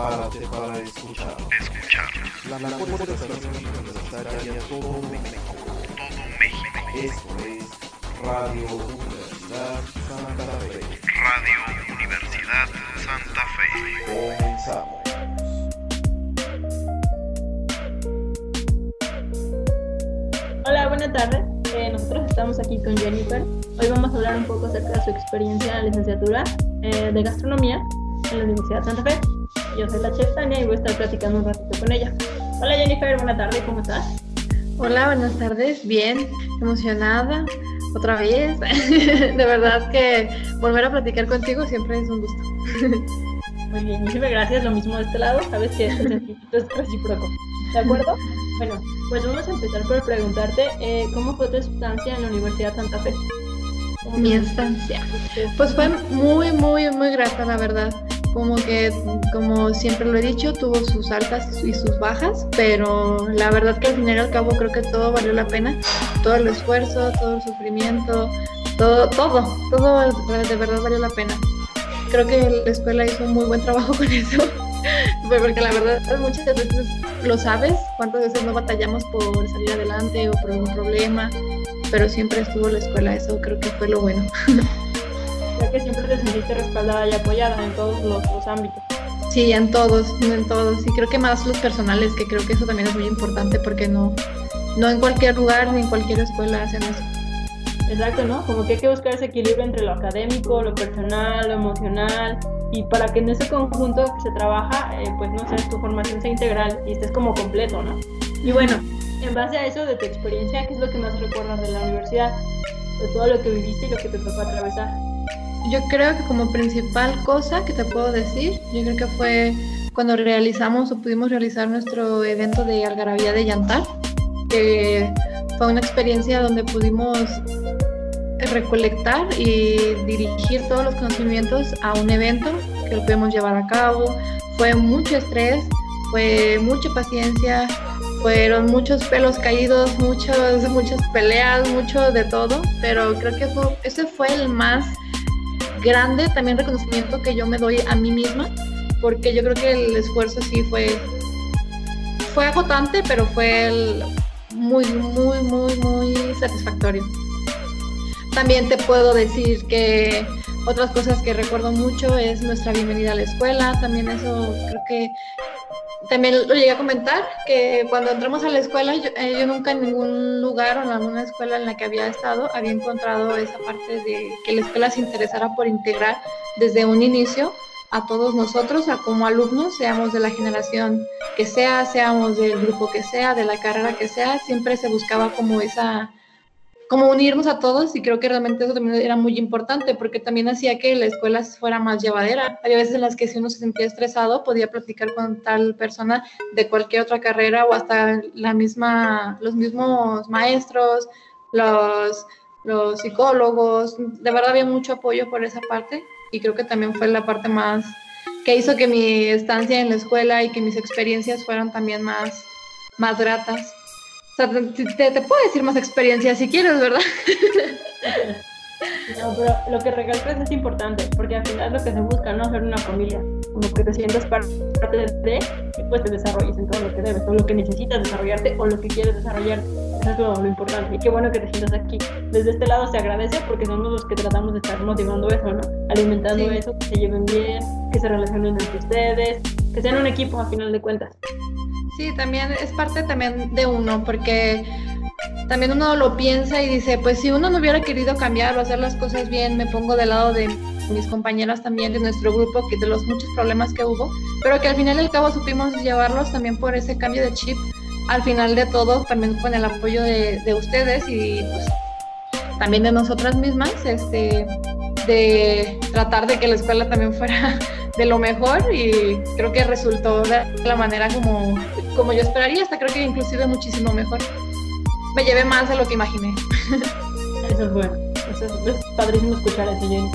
Prepárate para escuchar. Escuchar. La mejor estación universitaria de todo México. Todo México. Esto es Radio Universidad Santa Fe. Radio Universidad Santa Fe. Comenzamos. Hola, buenas tardes. Eh, nosotros estamos aquí con Jennifer. Hoy vamos a hablar un poco acerca de su experiencia en la licenciatura eh, de gastronomía en la Universidad Santa Fe. Yo soy la chef Tania y voy a estar platicando un ratito con ella. Hola Jennifer, buena tarde, ¿cómo estás? Hola, buenas tardes. Bien, emocionada otra vez. de verdad que volver a platicar contigo siempre es un gusto. Muy bien, muchísimas gracias. Lo mismo de este lado, sabes que este sentimiento es recíproco. ¿De acuerdo? Bueno, pues vamos a empezar por preguntarte eh, cómo fue tu estancia en la Universidad Santa Fe. ¿Cómo Mi estancia. Pues fue muy, muy, muy grata, la verdad. Como que, como siempre lo he dicho, tuvo sus altas y sus bajas, pero la verdad que al final y al cabo creo que todo valió la pena. Todo el esfuerzo, todo el sufrimiento, todo, todo, todo de verdad valió la pena. Creo que la escuela hizo un muy buen trabajo con eso, porque la verdad muchas veces lo sabes, cuántas veces no batallamos por salir adelante o por un problema, pero siempre estuvo la escuela, eso creo que fue lo bueno. Creo que siempre te sentiste respaldada y apoyada en todos los, los ámbitos. Sí, en todos, en todos. Y creo que más los personales, que creo que eso también es muy importante porque no, no en cualquier lugar ni en cualquier escuela hacen eso. Exacto, ¿no? Como que hay que buscar ese equilibrio entre lo académico, lo personal, lo emocional, y para que en ese conjunto que se trabaja, eh, pues no sé, tu formación sea integral y estés como completo, ¿no? Y bueno, en base a eso de tu experiencia, ¿qué es lo que más recuerdas de la universidad? De todo lo que viviste y lo que te tocó atravesar. Yo creo que como principal cosa que te puedo decir, yo creo que fue cuando realizamos o pudimos realizar nuestro evento de Algarabía de Yantar, que fue una experiencia donde pudimos recolectar y dirigir todos los conocimientos a un evento que lo pudimos llevar a cabo. Fue mucho estrés, fue mucha paciencia, fueron muchos pelos caídos, muchos, muchas peleas, mucho de todo, pero creo que fue, ese fue el más grande también reconocimiento que yo me doy a mí misma, porque yo creo que el esfuerzo sí fue, fue agotante, pero fue muy, muy, muy, muy satisfactorio. También te puedo decir que otras cosas que recuerdo mucho es nuestra bienvenida a la escuela, también eso creo que también lo llegué a comentar, que cuando entramos a la escuela, yo, eh, yo nunca en ningún lugar o en alguna escuela en la que había estado había encontrado esa parte de que la escuela se interesara por integrar desde un inicio a todos nosotros, a como alumnos, seamos de la generación que sea, seamos del grupo que sea, de la carrera que sea, siempre se buscaba como esa, como unirnos a todos y creo que realmente eso también era muy importante porque también hacía que la escuela fuera más llevadera. Había veces en las que si uno se sentía estresado podía platicar con tal persona de cualquier otra carrera o hasta la misma, los mismos maestros, los, los psicólogos. De verdad había mucho apoyo por esa parte y creo que también fue la parte más que hizo que mi estancia en la escuela y que mis experiencias fueran también más, más gratas. O sea, te, te- te puedo decir más experiencias si quieres, ¿verdad? No, pero lo que recalcas es importante, porque al final lo que se busca, ¿no? Hacer una familia, como que te sientas par- parte de y pues te desarrolles en todo lo que debes, todo lo que necesitas desarrollarte o lo que quieres desarrollarte. Eso es lo, lo importante. Y qué bueno que te sientas aquí. Desde este lado se agradece porque somos los que tratamos de estar motivando eso, ¿no? Alimentando Sí. eso, que se lleven bien, que se relacionen entre ustedes, que sean un equipo a final de cuentas. Sí, también es parte también de uno, porque también uno lo piensa y dice, pues si uno no hubiera querido cambiar o hacer las cosas bien, me pongo del lado de mis compañeras también, de nuestro grupo, que de los muchos problemas que hubo, pero que al final y al cabo supimos llevarlos también por ese cambio de chip, al final de todo, también con el apoyo de, de ustedes y pues también de nosotras mismas, este, de tratar de que la escuela también fuera de lo mejor y creo que resultó de la manera como, como yo esperaría, hasta creo que inclusive muchísimo mejor. Me llevé más de lo que imaginé. Eso es bueno. Eso es, es padrísimo escuchar eso, Jenny.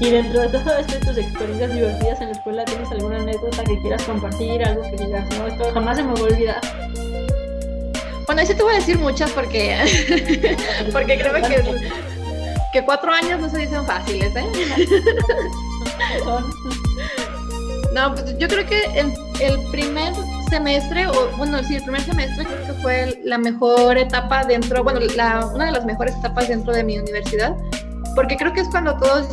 Y dentro de todo esto, tus experiencias divertidas en la escuela, ¿tienes alguna anécdota que quieras compartir? Algo que digas, no, esto jamás se me va a olvidar. Bueno, ahí sí te voy a decir muchas porque, porque creo que, que cuatro años no se dicen fáciles, ¿eh? No, pues yo creo que el, el primer semestre, o bueno, sí, el primer semestre creo que fue la mejor etapa dentro, bueno, la, una de las mejores etapas dentro de mi universidad, porque creo que es cuando todos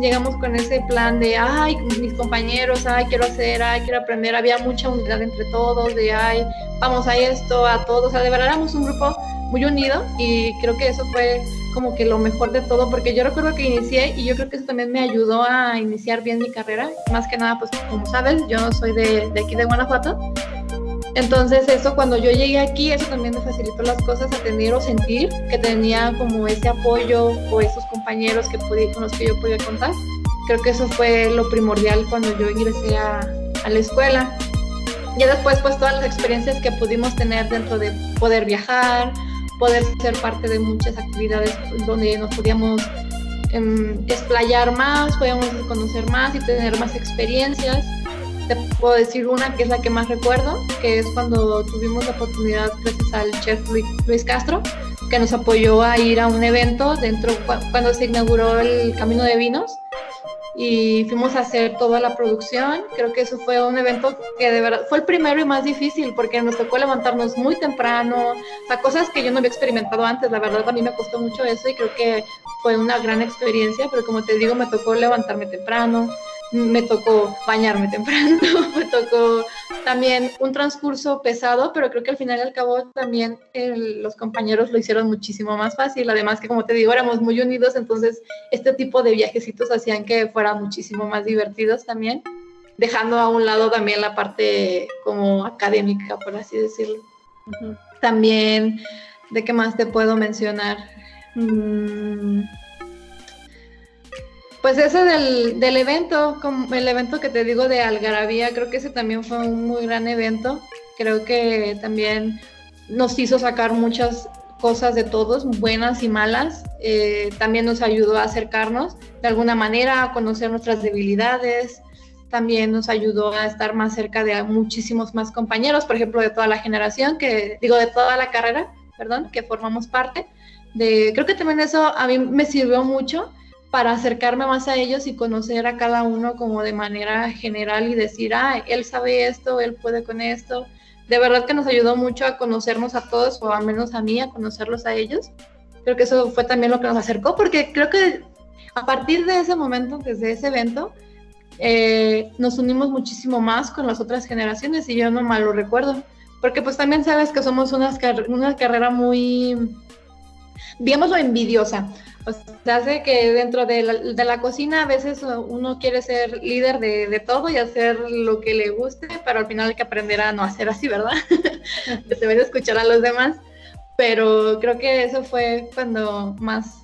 llegamos con ese plan de, ay, mis compañeros, ay, quiero hacer, ay, quiero aprender, había mucha unidad entre todos, de, ay, vamos a esto, a todos, o sea, de verdad éramos un grupo muy unido y creo que eso fue como que lo mejor de todo, porque yo recuerdo que inicié y yo creo que eso también me ayudó a iniciar bien mi carrera, más que nada, pues como sabes, yo soy de, de aquí de Guanajuato, entonces eso cuando yo llegué aquí, eso también me facilitó las cosas a tener o sentir que tenía como ese apoyo o esos compañeros que podía, con los que yo podía contar. Creo que eso fue lo primordial cuando yo ingresé a, a la escuela. Ya después pues todas las experiencias que pudimos tener dentro de poder viajar, poder ser parte de muchas actividades donde nos podíamos eh, explayar más, podíamos conocer más y tener más experiencias. Te puedo decir una que es la que más recuerdo, que es cuando tuvimos la oportunidad, gracias al chef Luis Castro, que nos apoyó a ir a un evento dentro cuando se inauguró el Camino de Vinos y fuimos a hacer toda la producción. Creo que eso fue un evento que de verdad fue el primero y más difícil porque nos tocó levantarnos muy temprano, o cosas que yo no había experimentado antes. La verdad, a mí me costó mucho eso y creo que fue una gran experiencia, pero como te digo, me tocó levantarme temprano, me tocó bañarme temprano, me tocó también un transcurso pesado, pero creo que al final y al cabo también los compañeros lo hicieron muchísimo más fácil. Además que como te digo, éramos muy unidos, entonces este tipo de viajecitos hacían que fueran muchísimo más divertidos también, dejando a un lado también la parte como académica, por así decirlo. También, ¿de qué más te puedo mencionar? Mm, pues ese del, del, evento, como el evento que te digo de Algarabía, creo que ese también fue un muy gran evento. Creo que también nos hizo sacar muchas cosas de todos, buenas y malas. Eh, también nos ayudó a acercarnos de alguna manera, a conocer nuestras debilidades. También nos ayudó a estar más cerca de muchísimos más compañeros, por ejemplo, de toda la generación, que digo, de toda la carrera, perdón, que formamos parte. De, creo que también eso a mí me sirvió mucho para acercarme más a ellos y conocer a cada uno como de manera general y decir, ah, él sabe esto, él puede con esto. De verdad que nos ayudó mucho a conocernos a todos, o al menos a mí, a conocerlos a ellos. Creo que eso fue también lo que nos acercó, porque creo que a partir de ese momento, desde ese evento, eh, nos unimos muchísimo más con las otras generaciones y yo no mal lo recuerdo, porque pues también sabes que somos una, una carrera muy, digámoslo, envidiosa. O sea, hace que dentro de la, de la, cocina a veces uno quiere ser líder de, de, todo y hacer lo que le guste, pero al final hay que aprender a no hacer así, ¿verdad? que a escuchar a los demás. Pero creo que eso fue cuando más,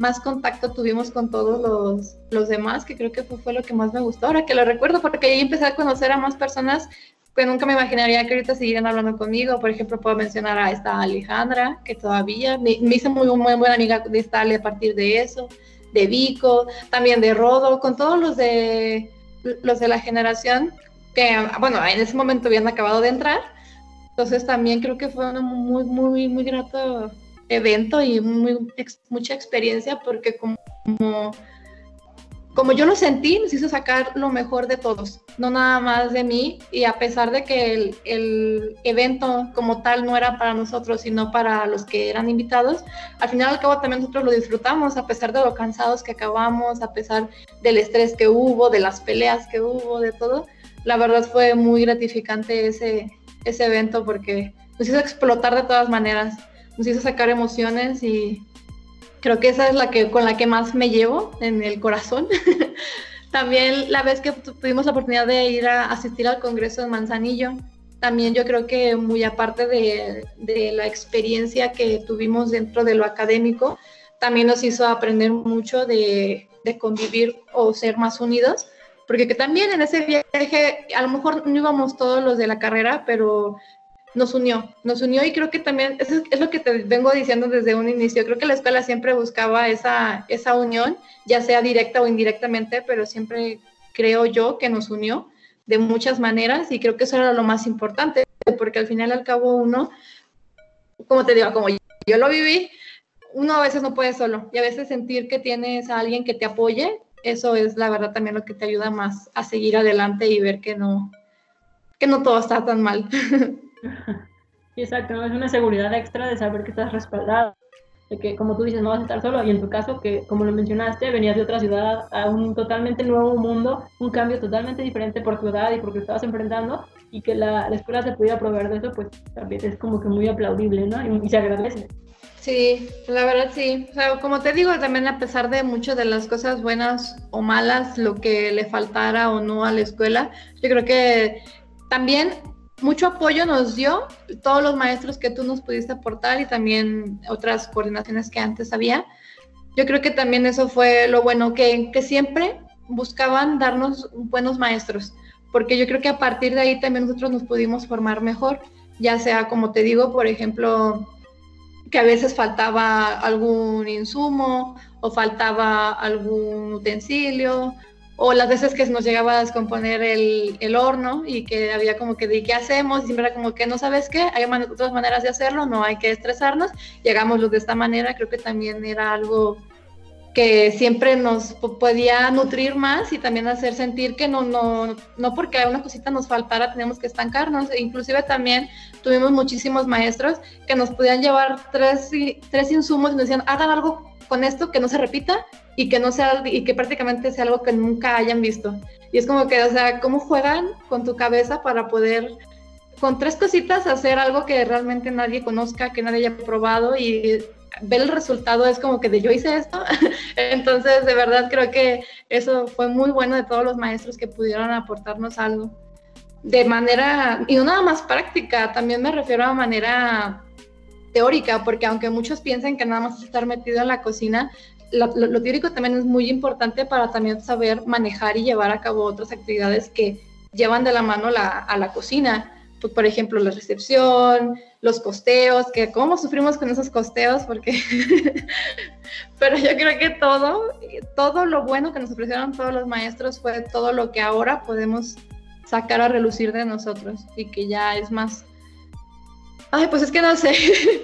más contacto tuvimos con todos los, los demás, que creo que fue, fue, lo que más me gustó. Ahora que lo recuerdo, porque ahí empecé a conocer a más personas que nunca me imaginaría que ahorita siguieran hablando conmigo. Por ejemplo, puedo mencionar a esta Alejandra, que todavía me, me hice muy, muy buena amiga de esta a partir de eso, de Vico, también de Rodo, con todos los de, los de la generación que, bueno, en ese momento habían acabado de entrar. Entonces también creo que fue un muy, muy, muy grato evento y muy, mucha experiencia porque como como yo lo sentí, nos hizo sacar lo mejor de todos, no nada más de mí. Y a pesar de que el, el, evento como tal no era para nosotros, sino para los que eran invitados, al final al cabo también nosotros lo disfrutamos, a pesar de lo cansados que acabamos, a pesar del estrés que hubo, de las peleas que hubo, de todo. La verdad fue muy gratificante ese, ese evento porque nos hizo explotar de todas maneras, nos hizo sacar emociones y Creo que esa es la que con la que más me llevo en el corazón. también la vez que tuvimos la oportunidad de ir a asistir al Congreso de Manzanillo, también yo creo que muy aparte de, de la experiencia que tuvimos dentro de lo académico, también nos hizo aprender mucho de, de convivir o ser más unidos, porque que también en ese viaje, a lo mejor no íbamos todos los de la carrera, pero nos unió, nos unió y creo que también, es lo que te vengo diciendo desde un inicio, creo que la escuela siempre buscaba esa, esa unión, ya sea directa o indirectamente, pero siempre creo yo que nos unió de muchas maneras y creo que eso era lo más importante, porque al final al cabo uno, como te digo, como yo lo viví, uno a veces no puede solo y a veces sentir que tienes a alguien que te apoye eso es la verdad también lo que te ayuda más a seguir adelante y ver que no, que no todo está tan mal. exacto, es una seguridad extra de saber que estás respaldado, de que como tú dices no vas a estar solo y en tu caso que como lo mencionaste venías de otra ciudad a un totalmente nuevo mundo, un cambio totalmente diferente por tu edad y porque estabas enfrentando y que la, escuela se pudiera proveer de eso, pues también es como que muy aplaudible, ¿no? Y, se agradece. Sí, la verdad sí. O sea, como te digo, también a pesar de muchas de las cosas buenas o malas, lo que le faltara o no a la escuela, yo creo que también mucho apoyo nos dio todos los maestros que tú nos pudiste aportar y también otras coordinaciones que antes había. Yo creo que también eso fue lo bueno, que, que siempre buscaban darnos buenos maestros, porque yo creo que a partir de ahí también nosotros nos pudimos formar mejor, ya sea como te digo, por ejemplo, que a veces faltaba algún insumo o faltaba algún utensilio o las veces que nos llegaba a descomponer el, el, horno y que había como que de qué hacemos, y siempre era como que no sabes qué, hay otras maneras de hacerlo, no hay que estresarnos, hagámoslo de esta manera, creo que también era algo que siempre nos podía nutrir más y también hacer sentir que no, no, no porque una cosita nos faltara tenemos que estancarnos, e inclusive también tuvimos muchísimos maestros que nos podían llevar tres, tres insumos y nos decían, hagan algo con esto que no se repita y que no sea y que prácticamente sea algo que nunca hayan visto. Y es como que, o sea, cómo juegan con tu cabeza para poder con tres cositas hacer algo que realmente nadie conozca, que nadie haya probado y ver el resultado es como que de yo hice esto. Entonces, de verdad creo que eso fue muy bueno de todos los maestros que pudieron aportarnos algo de manera, y no nada más práctica, también me refiero a manera teórica, porque aunque muchos piensen que nada más es estar metido en la cocina, lo, teórico también es muy importante para también saber manejar y llevar a cabo otras actividades que llevan de la mano a la cocina. Pues, por ejemplo, la recepción, los costeos, que cómo sufrimos con esos costeos, porque... Pero yo creo que todo, todo lo bueno que nos ofrecieron todos los maestros fue todo lo que ahora podemos sacar a relucir de nosotros y que ya es más Ay, pues es que no sé,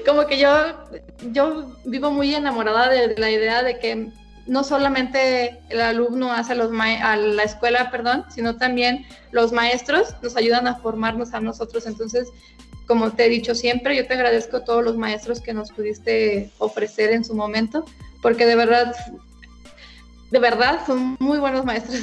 como que yo, yo vivo muy enamorada de, la idea de que no solamente el alumno hace a, los a la escuela, perdón, sino también los maestros nos ayudan a formarnos a nosotros. Entonces, como te he dicho siempre, yo te agradezco a todos los maestros que nos pudiste ofrecer en su momento, porque de verdad, de verdad son muy buenos maestros.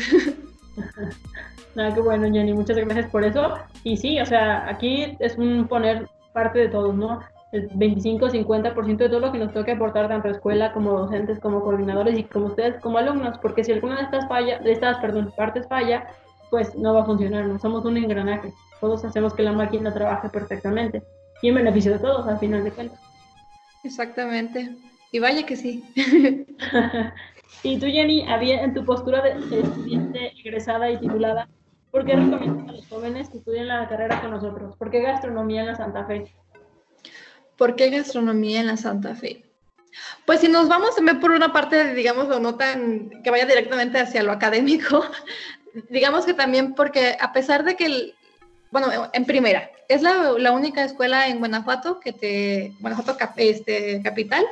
Nada, qué bueno, Jenny, muchas gracias por eso. Y sí, o sea, aquí es un poner parte de todos, ¿no? El 25-50% de todo lo que nos toca aportar tanto escuela como docentes, como coordinadores y como ustedes como alumnos, porque si alguna de estas, falla, de estas perdón, partes falla, pues no va a funcionar, no somos un engranaje, todos hacemos que la máquina trabaje perfectamente y en beneficio de todos al final de cuentas. Exactamente, y vaya que sí. y tú, Jenny, había en tu postura de estudiante egresada y titulada, ¿Por qué recomiendas a los jóvenes que estudien la carrera con nosotros? ¿Por qué gastronomía en la Santa Fe? ¿Por qué gastronomía en la Santa Fe? Pues si nos vamos ver por una parte, digamos, o no tan que vaya directamente hacia lo académico, digamos que también porque a pesar de que, bueno, en primera, es la, la, única escuela en Guanajuato que te, Guanajuato este, capital,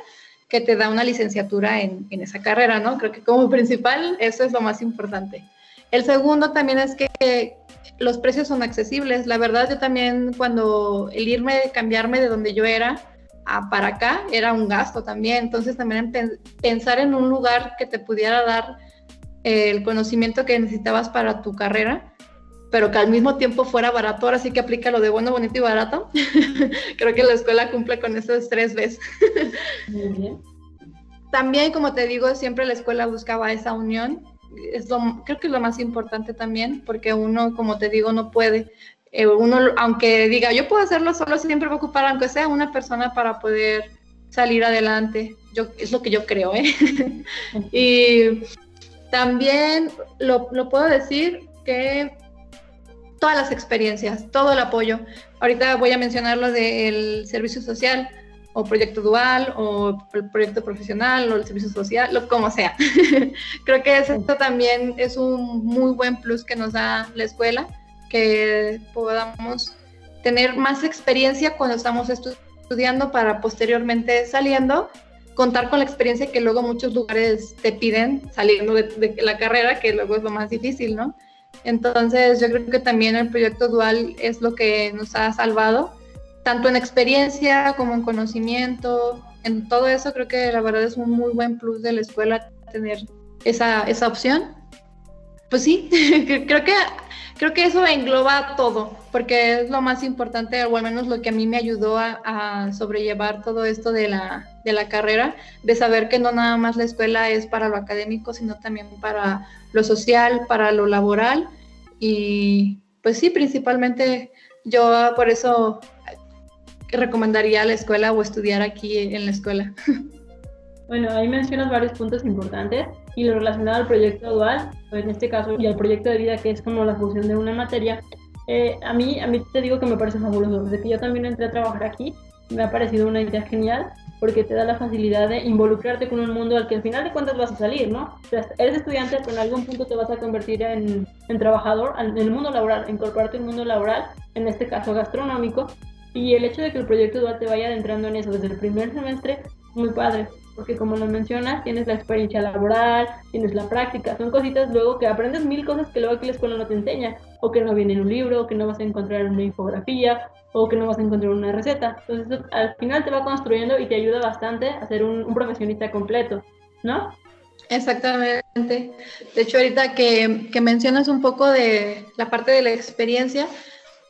que te da una licenciatura en, en esa carrera, ¿no? Creo que como principal eso es lo más importante. El segundo también es que los precios son accesibles. La verdad, yo también cuando el irme, cambiarme de donde yo era a para acá, era un gasto también. Entonces también pensar en un lugar que te pudiera dar eh, el conocimiento que necesitabas para tu carrera, pero que al mismo tiempo fuera barato. Ahora sí que aplica lo de bueno, bonito y barato. Creo que la escuela cumple con esos tres veces. Muy bien. También, como te digo, siempre la escuela buscaba esa unión es creo que es lo más importante también, porque uno, como te digo, no puede. Eh, uno, aunque diga, yo puedo hacerlo solo, siempre va a ocupar, aunque sea una persona, para poder salir adelante. Yo, es lo que yo creo, ¿eh? y también lo, lo puedo decir que todas las experiencias, todo el apoyo. Ahorita voy a mencionar lo del servicio social o proyecto dual o el proyecto profesional o el servicio social, lo como sea. Creo que eso también es un muy buen plus que nos da la escuela, que podamos tener más experiencia cuando estamos estudiando para posteriormente saliendo contar con la experiencia que luego muchos lugares te piden saliendo de, de la carrera, que luego es lo más difícil, ¿no? Entonces yo creo que también el proyecto dual es lo que nos ha salvado, tanto en experiencia como en conocimiento, en todo eso creo que la verdad es un muy buen plus de la escuela tener esa, esa opción. Pues sí, creo que creo que eso engloba todo, porque es lo más importante, o al menos lo que a mí me ayudó a, sobrellevar todo esto de la, de la carrera, de saber que no nada más la escuela es para lo académico, sino también para lo social, para lo laboral. Y pues sí, principalmente yo por eso recomendaría la escuela o estudiar aquí en la escuela. Bueno, ahí mencionas varios puntos importantes y lo relacionado al proyecto dual, en este caso, y al proyecto de vida, que es como la fusión de una materia, eh, a, mí, a mí te digo que me parece fabuloso. Desde que yo también entré a trabajar aquí, me ha parecido una idea genial porque te da la facilidad de involucrarte con un mundo al que al final de cuentas vas a salir, ¿no? O sea, eres estudiante, pero en algún punto te vas a convertir en, en trabajador, en el mundo laboral, incorporarte el mundo laboral, en este caso gastronómico, y el hecho de que el proyecto dual te vaya adentrando en eso desde el primer semestre, muy padre porque como lo mencionas, tienes la experiencia laboral, tienes la práctica, son cositas luego que aprendes mil cosas que luego aquí la escuela no te enseña, o que no viene en un libro, o que no vas a encontrar en una infografía, o que no vas a encontrar una receta. Entonces al final te va construyendo y te ayuda bastante a ser un, profesionista completo, ¿no? Exactamente. De hecho, ahorita que, que mencionas un poco de la parte de la experiencia,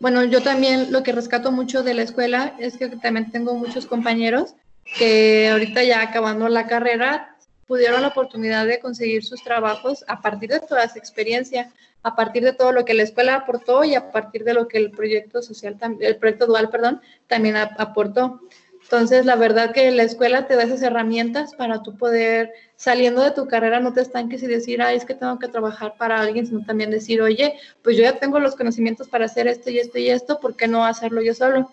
bueno, yo también lo que rescato mucho de la escuela es que también tengo muchos compañeros que ahorita ya acabando la carrera pudieron la oportunidad de conseguir sus trabajos a partir de toda esa experiencia, a partir de todo lo que la escuela aportó y a partir de lo que el proyecto social, el proyecto dual, perdón, también aportó. Entonces, la verdad que la escuela te da esas herramientas para tú poder, saliendo de tu carrera, no te estanques y decir, ay, es que tengo que trabajar para alguien, sino también decir, oye, pues yo ya tengo los conocimientos para hacer esto y esto y esto, ¿por qué no hacerlo yo solo?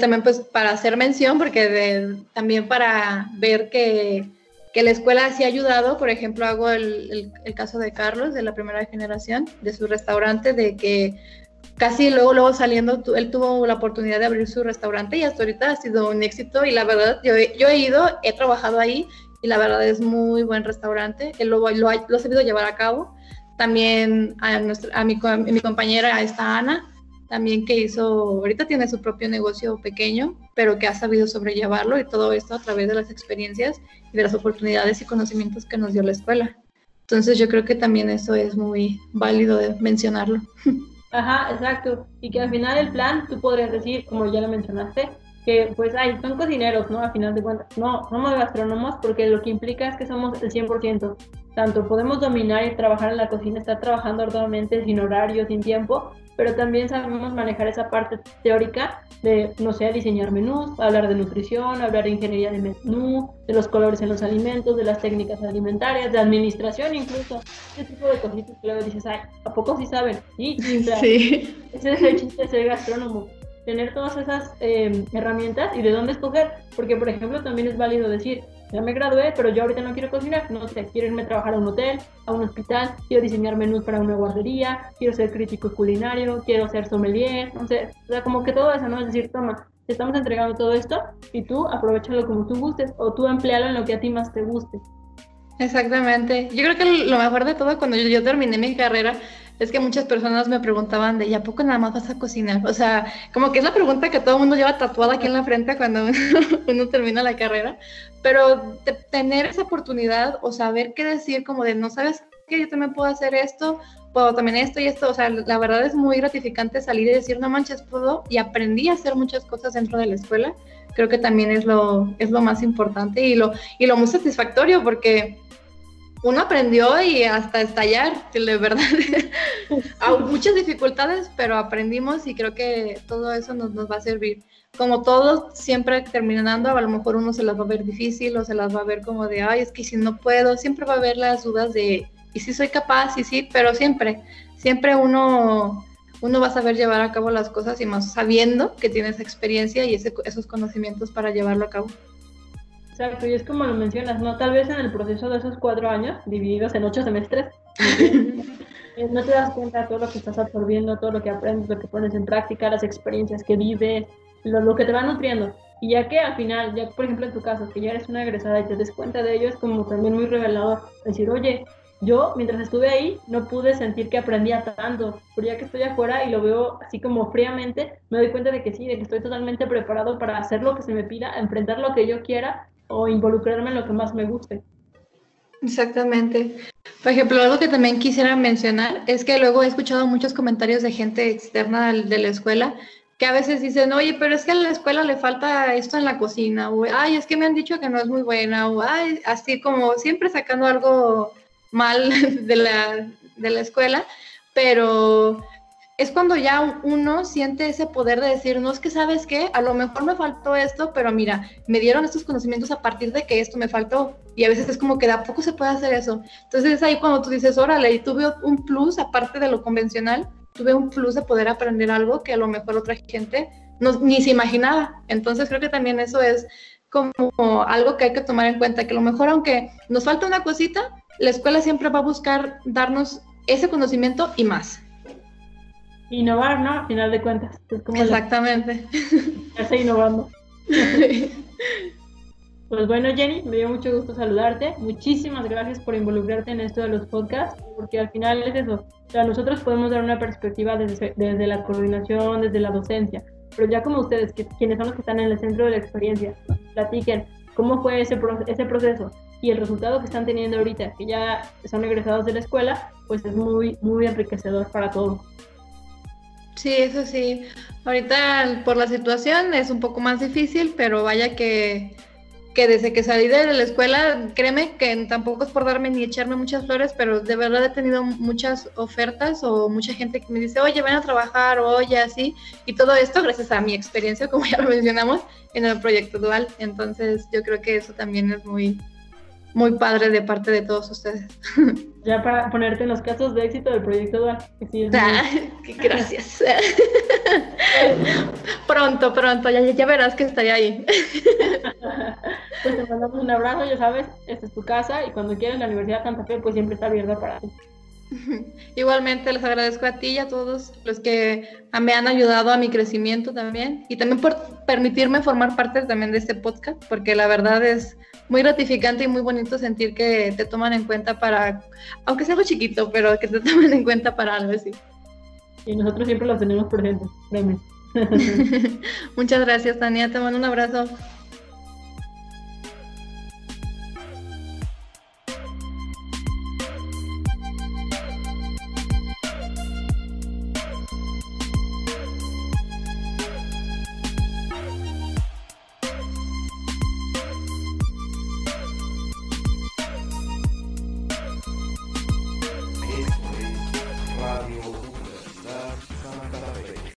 también pues para hacer mención, porque también para ver que, que, la escuela sí ha ayudado, por ejemplo, hago el, el, caso de Carlos, de la primera generación, de su restaurante, de que casi luego, luego saliendo, él tuvo la oportunidad de abrir su restaurante y hasta ahorita ha sido un éxito y la verdad, yo, he ido, he trabajado ahí y la verdad es muy buen restaurante, él lo, lo, lo ha sabido llevar a cabo. También a, nuestra, a, mi, a mi compañera, esta Ana, también que hizo, ahorita tiene su propio negocio pequeño, pero que ha sabido sobrellevarlo y todo esto a través de las experiencias y de las oportunidades y conocimientos que nos dio la escuela. Entonces yo creo que también eso es muy válido de mencionarlo. Ajá, exacto. Y que al final el plan, tú podrías decir, como ya lo mencionaste, que pues ay, son cocineros, ¿no? Al final de cuentas, no, somos gastrónomos porque lo que implica es que somos el 100%. Tanto podemos dominar y trabajar en la cocina, estar trabajando arduamente sin horario, sin tiempo, pero también sabemos manejar esa parte teórica de, no sé, diseñar menús, hablar de nutrición, hablar de ingeniería de menú, de los colores en los alimentos, de las técnicas alimentarias, de administración incluso, ese tipo de cositas que luego dices, ay, ¿a poco sí saben? Sí, sí. ese es el chiste de ser gastrónomo, tener todas esas eh, herramientas y de dónde escoger, porque por ejemplo también es válido decir, ya me gradué, pero yo ahorita no quiero cocinar, no sé, quiero irme a trabajar a un hotel, a un hospital, quiero diseñar menús para una guardería, quiero ser crítico culinario, quiero ser sommelier, no sé, o sea, como que todo eso, ¿no? Es decir, toma, te estamos entregando todo esto y tú aprovechalo como tú gustes o tú emplealo en lo que a ti más te guste. Exactamente. Yo creo que lo mejor de todo cuando yo, yo terminé mi carrera es que muchas personas me preguntaban de, ¿y a poco nada más vas a cocinar? O sea, como que es la pregunta que todo el mundo lleva tatuada aquí en la frente cuando uno, termina la carrera, pero tener esa oportunidad o saber qué decir como de, no sabes que yo también puedo hacer esto, puedo también esto y esto, o sea, la verdad es muy gratificante salir y decir, no manches, puedo, y aprendí a hacer muchas cosas dentro de la escuela, creo que también es lo, es lo más importante y lo, y lo muy satisfactorio porque uno aprendió y hasta estallar, de verdad. Muchas dificultades, pero aprendimos y creo que todo eso nos, nos va a servir. Como todos, siempre terminando, a lo mejor uno se las va a ver difícil o se las va a ver como de, ay, es que si no puedo, siempre va a haber las dudas de, y si soy capaz, y sí, pero siempre, siempre uno, uno va a saber llevar a cabo las cosas y más sabiendo que tienes experiencia y esos conocimientos para llevarlo a cabo. Exacto, y es como lo mencionas, ¿no? Tal vez en el proceso de esos cuatro años, divididos en ocho semestres, eh, no te das cuenta de todo lo que estás absorbiendo, todo lo que aprendes, lo que pones en práctica, las experiencias que vives, lo, que te va nutriendo. Y ya que al final, ya por ejemplo en tu caso, que ya eres una egresada y te des cuenta de ello, es como también muy revelador. Decir, oye, yo mientras estuve ahí no pude sentir que aprendía tanto, pero ya que estoy afuera y lo veo así como fríamente, me doy cuenta de que sí, de que estoy totalmente preparado para hacer lo que se me pida, enfrentar lo que yo quiera o involucrarme en lo que más me guste. Exactamente. Por ejemplo, algo que también quisiera mencionar es que luego he escuchado muchos comentarios de gente externa de la escuela que a veces dicen, oye, pero es que a la escuela le falta esto en la cocina, o ay, es que me han dicho que no es muy buena, o ay, así como siempre sacando algo mal de la, de la escuela, pero es cuando ya uno siente ese poder de decir, no es que sabes qué, a lo mejor me faltó esto, pero mira, me dieron estos conocimientos a partir de que esto me faltó. Y a veces es como que de poco se puede hacer eso. Entonces es ahí cuando tú dices, órale, y tuve un plus, aparte de lo convencional, tuve un plus de poder aprender algo que a lo mejor otra gente no, ni se imaginaba. Entonces creo que también eso es como algo que hay que tomar en cuenta, que a lo mejor aunque nos falta una cosita, la escuela siempre va a buscar darnos ese conocimiento y más. Innovar, ¿no? A final de cuentas. Exactamente. La... innovando. Pues bueno, Jenny, me dio mucho gusto saludarte. Muchísimas gracias por involucrarte en esto de los podcasts, porque al final es eso. O sea, nosotros podemos dar una perspectiva desde, desde la coordinación, desde la docencia, pero ya como ustedes, que, quienes son los que están en el centro de la experiencia, platiquen cómo fue ese, ese proceso y el resultado que están teniendo ahorita, que ya son egresados de la escuela, pues es muy, muy enriquecedor para todos. Sí, eso sí. Ahorita por la situación es un poco más difícil, pero vaya que que desde que salí de la escuela, créeme que tampoco es por darme ni echarme muchas flores, pero de verdad he tenido muchas ofertas o mucha gente que me dice, oye, ven a trabajar, oye, así, y todo esto gracias a mi experiencia, como ya lo mencionamos, en el proyecto dual. Entonces, yo creo que eso también es muy, muy padre de parte de todos ustedes. Ya para ponerte en los casos de éxito del proyecto Dual. Ah, gracias. pronto, pronto, ya, ya verás que estaré ahí. pues te mandamos un abrazo, ya sabes, esta es tu casa y cuando quieras la Universidad de Santa Fe pues siempre está abierta para ti. Igualmente les agradezco a ti y a todos los que me han ayudado a mi crecimiento también y también por permitirme formar parte también de este podcast, porque la verdad es muy gratificante y muy bonito sentir que te toman en cuenta para, aunque sea algo chiquito, pero que te tomen en cuenta para algo así. Y nosotros siempre los tenemos presentes, Muchas gracias, Tania, te mando un abrazo.